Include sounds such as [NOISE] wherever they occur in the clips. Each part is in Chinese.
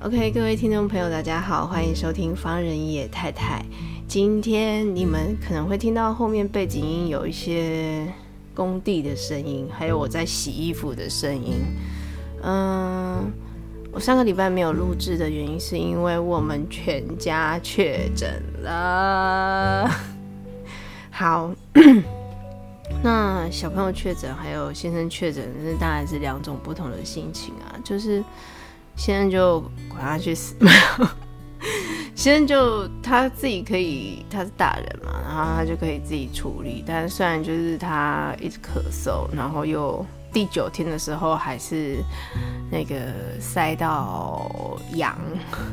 OK，各位听众朋友，大家好，欢迎收听方人野太太。今天你们可能会听到后面背景音有一些工地的声音，还有我在洗衣服的声音。嗯，我上个礼拜没有录制的原因是因为我们全家确诊了。[LAUGHS] 好，[COUGHS] 那小朋友确诊还有先生确诊，这当然是两种不同的心情啊，就是。先生就管他去死，没有。先生就他自己可以，他是大人嘛，然后他就可以自己处理。但虽然就是他一直咳嗽，然后又第九天的时候还是那个塞到阳，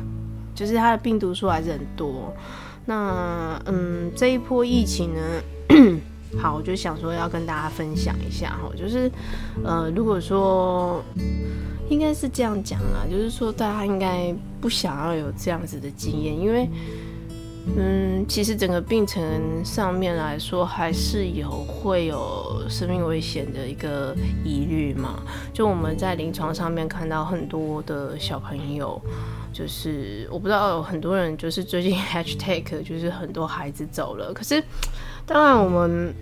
[LAUGHS] 就是他的病毒数还是很多。那嗯，这一波疫情呢，[COUGHS] 好，我就想说要跟大家分享一下哈，就是呃，如果说。应该是这样讲啦，就是说大家应该不想要有这样子的经验，因为，嗯，其实整个病程上面来说，还是有会有生命危险的一个疑虑嘛。就我们在临床上面看到很多的小朋友，就是我不知道有很多人就是最近 [LAUGHS] hashtag 就是很多孩子走了，可是当然我们。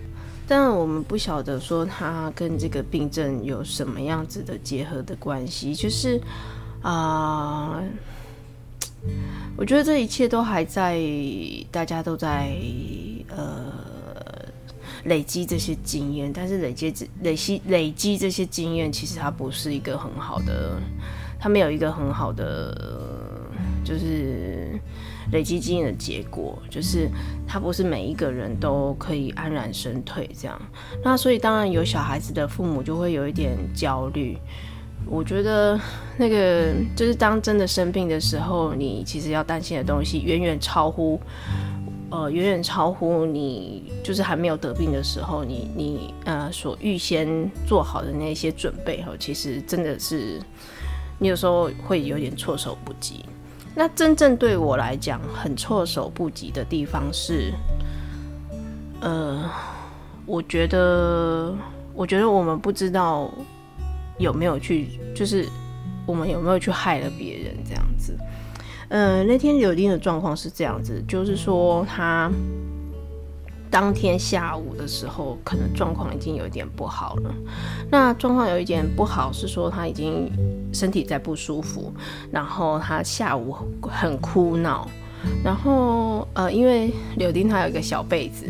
但我们不晓得说他跟这个病症有什么样子的结合的关系，就是啊、我觉得这一切都还在，大家都在呃累积这些经验，但是累积累积累积这些经验，其实它不是一个很好的，它没有一个很好的，就是。累积经验的结果，就是他不是每一个人都可以安然身退这样。那所以当然有小孩子的父母就会有一点焦虑。我觉得那个就是当真的生病的时候，你其实要担心的东西远远超乎，呃，远远超乎你就是还没有得病的时候，你你呃所预先做好的那些准备哈，其实真的是你有时候会有点措手不及。那真正对我来讲很措手不及的地方是，呃，我觉得，我觉得我们不知道有没有去，就是我们有没有去害了别人这样子。呃，那天柳丁的状况是这样子，就是说他。当天下午的时候，可能状况已经有一点不好了。那状况有一点不好，是说他已经身体在不舒服，然后他下午很哭闹。然后，呃，因为柳丁他有一个小被子，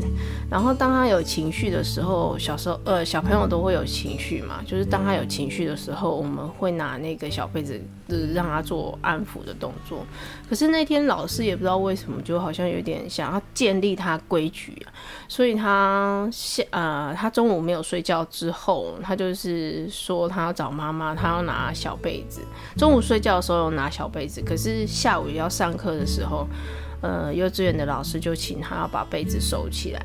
然后当他有情绪的时候，小时候，呃，小朋友都会有情绪嘛，就是当他有情绪的时候，我们会拿那个小被子，就是让他做安抚的动作。可是那天老师也不知道为什么，就好像有点想要建立他规矩，所以他下，呃，他中午没有睡觉之后，他就是说他要找妈妈，他要拿小被子。中午睡觉的时候拿小被子，可是下午要上课的时候。呃，幼稚园的老师就请他要把被子收起来。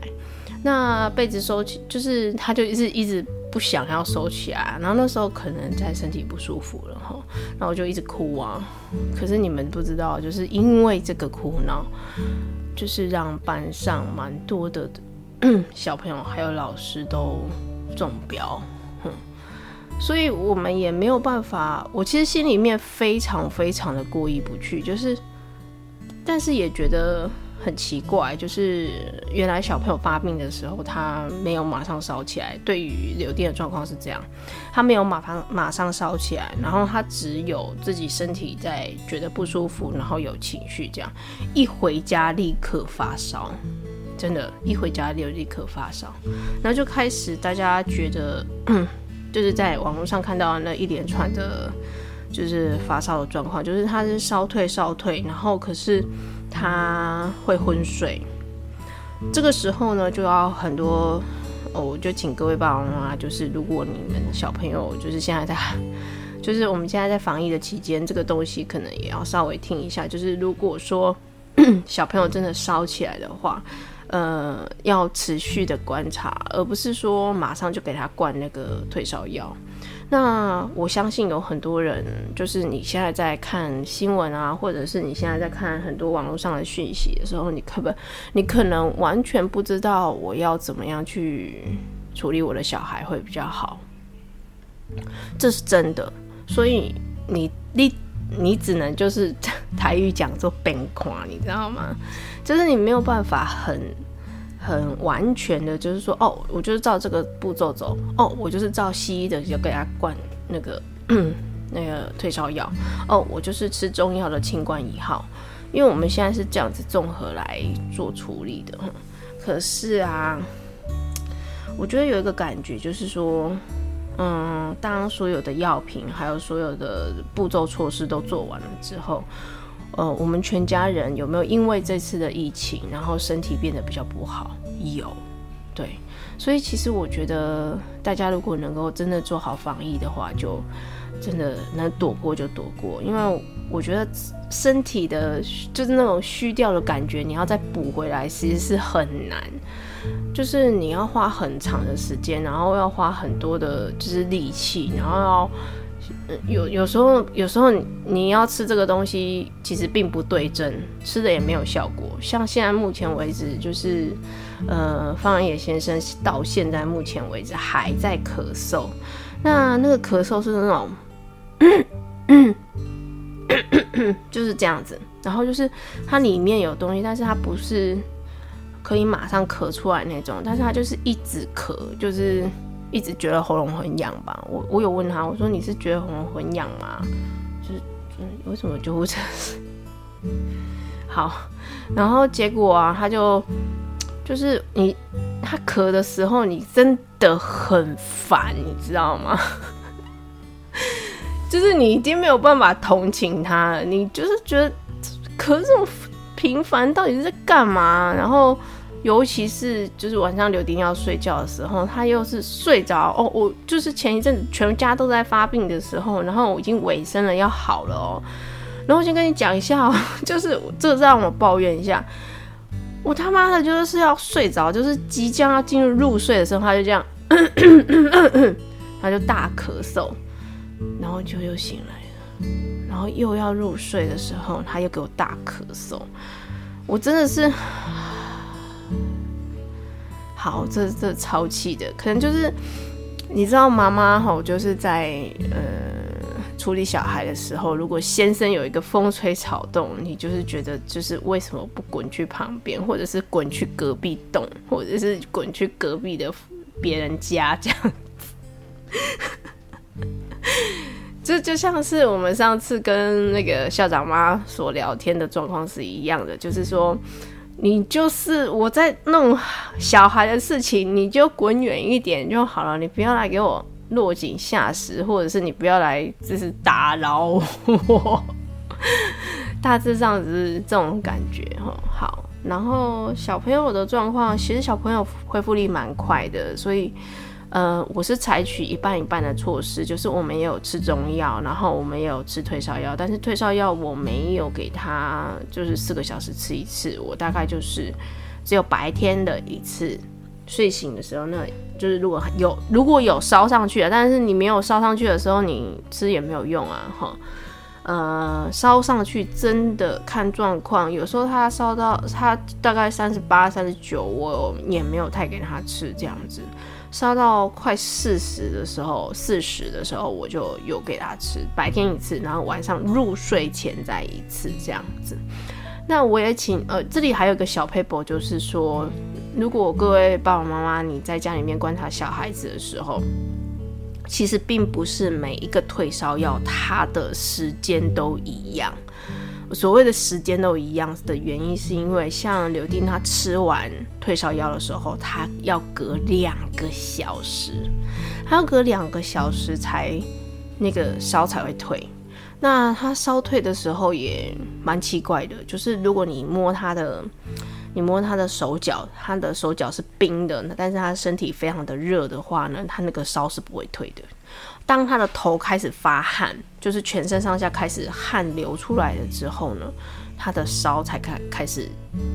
那被子收起，就是他就一直一直不想要收起来。然后那时候可能在身体不舒服了哈，然后就一直哭啊。可是你们不知道，就是因为这个哭闹，就是让班上蛮多的 [CLEARS THROAT] 小朋友还有老师都中标。所以我们也没有办法。我其实心里面非常非常的过意不去，就是。但是也觉得很奇怪，就是原来小朋友发病的时候，他没有马上烧起来。对于柳丁的状况是这样，他没有马上马上烧起来，然后他只有自己身体在觉得不舒服，然后有情绪，这样一回家立刻发烧，真的，一回家就立刻发烧，然后就开始大家觉得，就是在网络上看到那一连串的。就是发烧的状况，就是他是烧退烧退，然后可是他会昏睡。这个时候呢，就要很多，哦，我就请各位爸爸妈妈，就是如果你们小朋友就是现在在就是我们现在在防疫的期间，这个东西可能也要稍微听一下。就是如果说 [COUGHS] 小朋友真的烧起来的话，呃，要持续的观察，而不是说马上就给他灌那个退烧药。那我相信有很多人，就是你现在在看新闻啊，或者是你现在在看很多网络上的讯息的时候，你可不，你可能完全不知道我要怎么样去处理我的小孩会比较好，这是真的。所以你你你只能就是 [LAUGHS] 台语讲做边框，你知道吗？就是你没有办法很。很完全的，就是说，哦，我就是照这个步骤走，哦，我就是照西医的，就给他灌那个 [CLEARS THROAT] 那个退烧药，哦，我就是吃中药的清冠一号，因为我们现在是这样子综合来做处理的。可是啊，我觉得有一个感觉，就是说，嗯，当所有的药品还有所有的步骤措施都做完了之后。呃，我们全家人有没有因为这次的疫情，然后身体变得比较不好？有，对，所以其实我觉得大家如果能够真的做好防疫的话，就真的能躲过就躲过，因为我觉得身体的就是那种虚掉的感觉，你要再补回来其实是很难，就是你要花很长的时间，然后要花很多的就是力气，然后要。有有时候，有时候你要吃这个东西，其实并不对症，吃的也没有效果。像现在目前为止，就是呃，方仁野先生到现在目前为止还在咳嗽。那那个咳嗽是那种，[COUGHS] 就是这样子。然后就是它里面有东西，但是它不是可以马上咳出来那种，但是它就是一直咳，就是。一直觉得喉咙很痒吧，我我有问他，我说你是觉得喉咙很痒吗？就是嗯，为什么救护车？[LAUGHS] 好，然后结果啊，他就就是你他咳的时候，你真的很烦，你知道吗？[LAUGHS] 就是你已经没有办法同情他了，你就是觉得咳这么频繁，到底是在干嘛？然后。尤其是就是晚上柳丁要睡觉的时候，他又是睡着哦。我就是前一阵子全家都在发病的时候，然后我已经尾声了，要好了哦。然后我先跟你讲一下哦，[LAUGHS] 就是这让我抱怨一下，我他妈的就是要睡着，就是即将要进入入睡的时候，他就这样，[COUGHS] 他就大咳嗽，然后就又醒来了，然后又要入睡的时候，他又给我大咳嗽，我真的是。好，这这超气的，可能就是你知道妈妈吼，就是在呃处理小孩的时候，如果先生有一个风吹草动，你就是觉得就是为什么不滚去旁边，或者是滚去隔壁栋，或者是滚去隔壁的别人家这样子，[LAUGHS] 这就像是我们上次跟那个校长妈所聊天的状况是一样的，就是说。你就是我在弄小孩的事情，你就滚远一点就好了。你不要来给我落井下石，或者是你不要来就是打扰我。[LAUGHS] 大致上只是这种感觉哈。好，然后小朋友的状况，其实小朋友恢复力蛮快的，所以。呃，我是采取一半一半的措施，就是我们也有吃中药，然后我们也有吃退烧药，但是退烧药我没有给他，就是四个小时吃一次，我大概就是只有白天的一次，睡醒的时候，那就是如果有如果有烧上去了，但是你没有烧上去的时候，你吃也没有用啊，哈，呃，烧上去真的看状况，有时候他烧到他大概三十八、三十九，我也没有太给他吃这样子。烧到快四十的时候，四十的时候我就有给他吃，白天一次，然后晚上入睡前再一次这样子。那我也请呃，这里还有一个小 paper，，就是说，如果各位爸爸妈妈你在家里面观察小孩子的时候，其实并不是每一个退烧药它的时间都一样。所谓的时间都一样的原因，是因为像柳丁他吃完退烧药的时候，他要隔两个小时，他要隔两个小时才那个烧才会退。那他烧退的时候也蛮奇怪的，就是如果你摸他的你摸他的手脚，他的手脚是冰的，但是他身体非常的热的话呢，他那个烧是不会退的。当他的头开始发汗，就是全身上下开始汗流出来了之后呢，他的烧才开开始，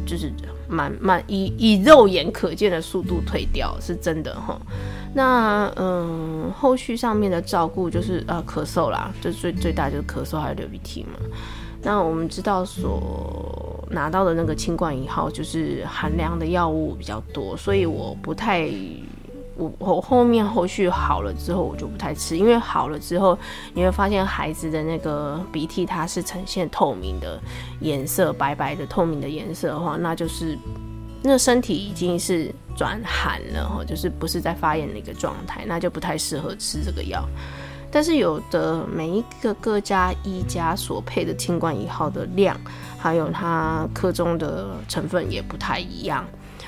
就是慢慢以以肉眼可见的速度退掉，是真的哈。那嗯，后续上面的照顾就是呃咳嗽啦，就最最大就是咳嗽还有流鼻涕嘛。那我们知道所拿到的那个清冠一号就是含量的药物比较多，所以我不太，我我后面后续好了之后我就不太吃，因为好了之后你会发现孩子的那个鼻涕它是呈现透明的颜色，白白的透明的颜色的话，那就是那身体已经是转寒了，就是不是在发炎的一个状态，那就不太适合吃这个药。但是有的每一个各家医家所配的清冠一号的量，还有它克中的成分也不太一样，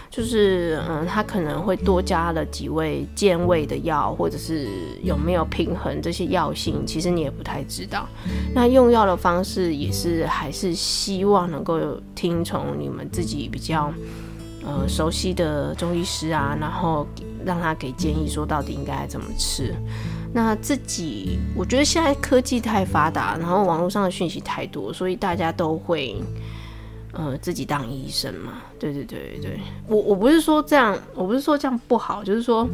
就是嗯，它可能会多加了几味健胃的药，或者是有没有平衡这些药性，其实你也不太知道。那用药的方式也是还是希望能够听从你们自己比较呃熟悉的中医师啊，然后让他给建议说到底应该怎么吃。那自己，我觉得现在科技太发达，然后网络上的讯息太多，所以大家都会，呃，自己当医生嘛。对对对对，我我不是说这样，我不是说这样不好，就是说，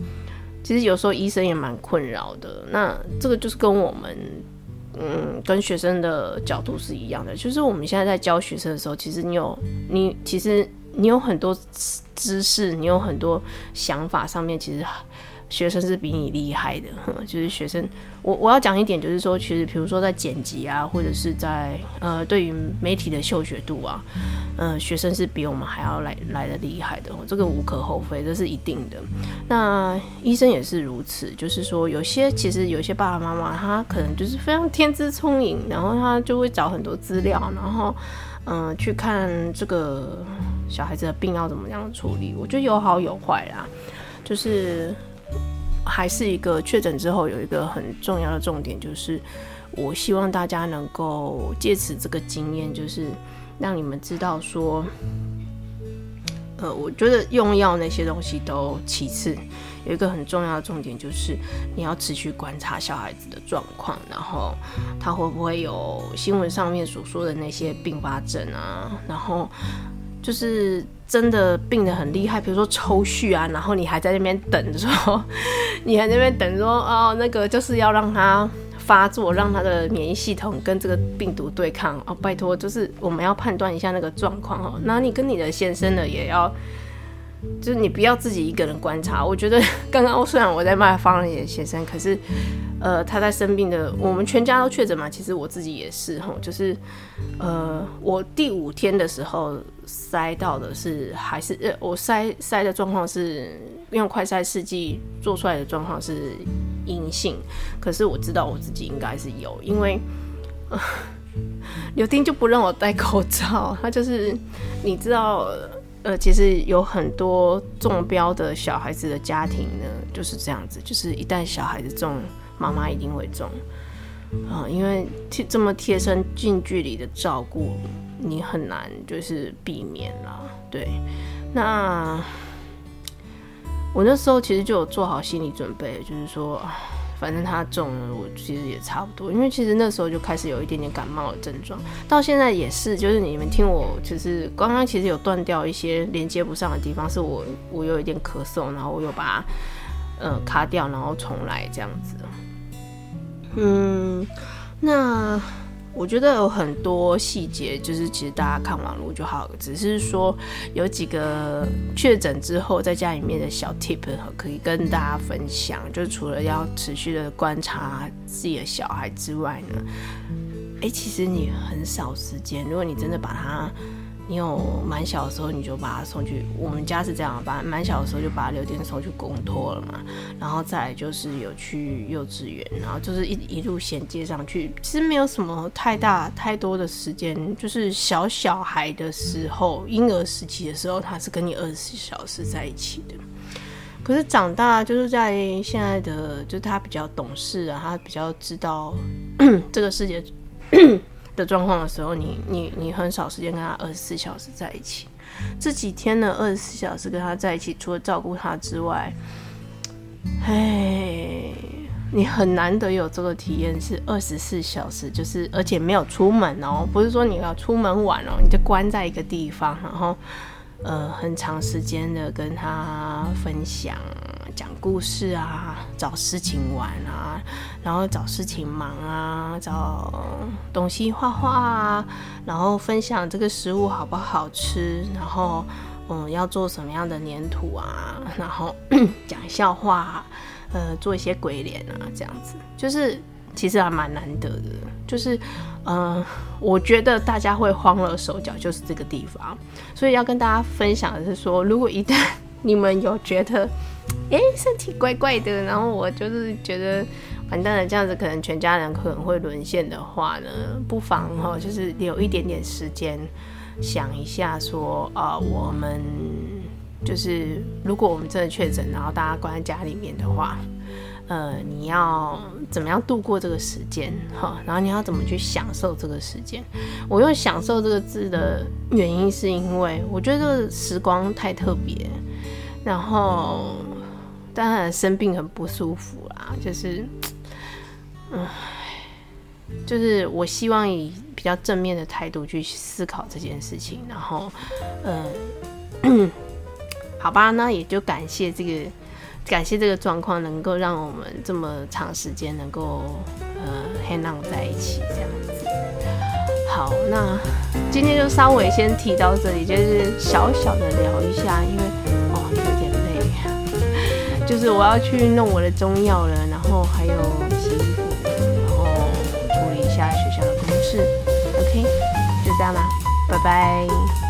其实有时候医生也蛮困扰的。那这个就是跟我们，嗯，跟学生的角度是一样的，就是我们现在在教学生的时候，其实你有你，其实你有很多知识，你有很多想法，上面其实。学生是比你厉害的，[LAUGHS] 就是学生，我我要讲一点，就是说，其实比如说在剪辑啊，或者是在呃，对于媒体的嗅觉度啊，呃，学生是比我们还要来来的厉害的，这个无可厚非，这是一定的。那医生也是如此，就是说，有些其实有些爸爸妈妈他可能就是非常天资聪颖，然后他就会找很多资料，然后嗯、呃，去看这个小孩子的病要怎么样处理。我觉得有好有坏啦，就是。还是一个确诊之后有一个很重要的重点，就是我希望大家能够借此这个经验，就是让你们知道说，呃，我觉得用药那些东西都其次，有一个很重要的重点就是你要持续观察小孩子的状况，然后他会不会有新闻上面所说的那些并发症啊，然后。就是真的病得很厉害，比如说抽搐啊，然后你还在那边等说，你还在那边等说，哦，那个就是要让他发作，让他的免疫系统跟这个病毒对抗哦，拜托，就是我们要判断一下那个状况哦。那你跟你的先生呢，也要，就是你不要自己一个人观察。我觉得 [LAUGHS] 刚刚虽然我在卖方人的先生，可是。呃，他在生病的，我们全家都确诊嘛。其实我自己也是哈，就是，呃，我第五天的时候筛到的是还是呃，我筛筛的状况是用快筛试剂做出来的状况是阴性，可是我知道我自己应该是有，因为呃，[LAUGHS] 刘丁就不让我戴口罩，他就是你知道，呃，其实有很多中标的小孩子的家庭呢，就是这样子，就是一旦小孩子中。妈妈一定会中，啊、嗯，因为贴这么贴身、近距离的照顾，你很难就是避免啦。对，那我那时候其实就有做好心理准备，就是说，反正他中了，我其实也差不多。因为其实那时候就开始有一点点感冒的症状，到现在也是，就是你们听我，就是刚刚其实有断掉一些连接不上的地方，是我我有一点咳嗽，然后我又把它呃卡掉，然后重来这样子。嗯，那我觉得有很多细节，就是其实大家看网络就好，只是说有几个确诊之后在家里面的小 tip 可以跟大家分享。就除了要持续的观察自己的小孩之外呢，哎、其实你很少时间，如果你真的把它。你有蛮小的时候，你就把他送去。我们家是这样，把蛮小的时候就把他留点送去公托了嘛。然后再来就是有去幼稚园，然后就是一一路衔接上去。其实没有什么太大太多的时间，就是小小孩的时候，婴儿时期的时候，他是跟你二十四小时在一起的。可是长大就是在现在的，就是他比较懂事啊，他比较知道 [CLEARS THROAT] 这个世界。的状况的时候，你你你很少时间跟他二十四小时在一起，这几天呢，二十四小时跟他在一起，除了照顾他之外，哎，你很难得有这个体验，是二十四小时，就是而且没有出门哦，不是说你要出门玩哦，你就关在一个地方，然后呃，很长时间的跟他分享。讲故事啊，找事情玩啊，然后找事情忙啊，找东西画画啊，然后分享这个食物好不好吃，然后嗯，要做什么样的黏土啊，然后 [COUGHS] 讲笑话啊，呃，做一些鬼脸啊，这样子，就是其实还蛮难得的，就是嗯、我觉得大家会慌了手脚，就是这个地方，所以要跟大家分享的是说，如果一旦 [LAUGHS] 你们有觉得，哎，身体怪怪的，然后我就是觉得完蛋了，这样子可能全家人可能会沦陷的话呢，不妨哈，就是留一点点时间想一下，说啊，我们就是如果我们真的确诊，然后大家关在家里面的话，呃，你要怎么样度过这个时间哈？然后你要怎么去享受这个时间？我用“享受”这个字的原因，是因为我觉得这个时光太特别。然后，当然生病很不舒服啦，就是，嗯，就是我希望以比较正面的态度去思考这件事情。然后，嗯，[CLEARS THROAT] 好吧，那也就感谢这个，感谢这个状况能够让我们这么长时间能够呃 hang on 在一起这样子。好，那今天就稍微先提到这里，就是小小的聊一下，因为。就是我要去弄我的中药了，然后还有洗衣服，然后处理一下学校的公事。OK，就这样啦，拜拜。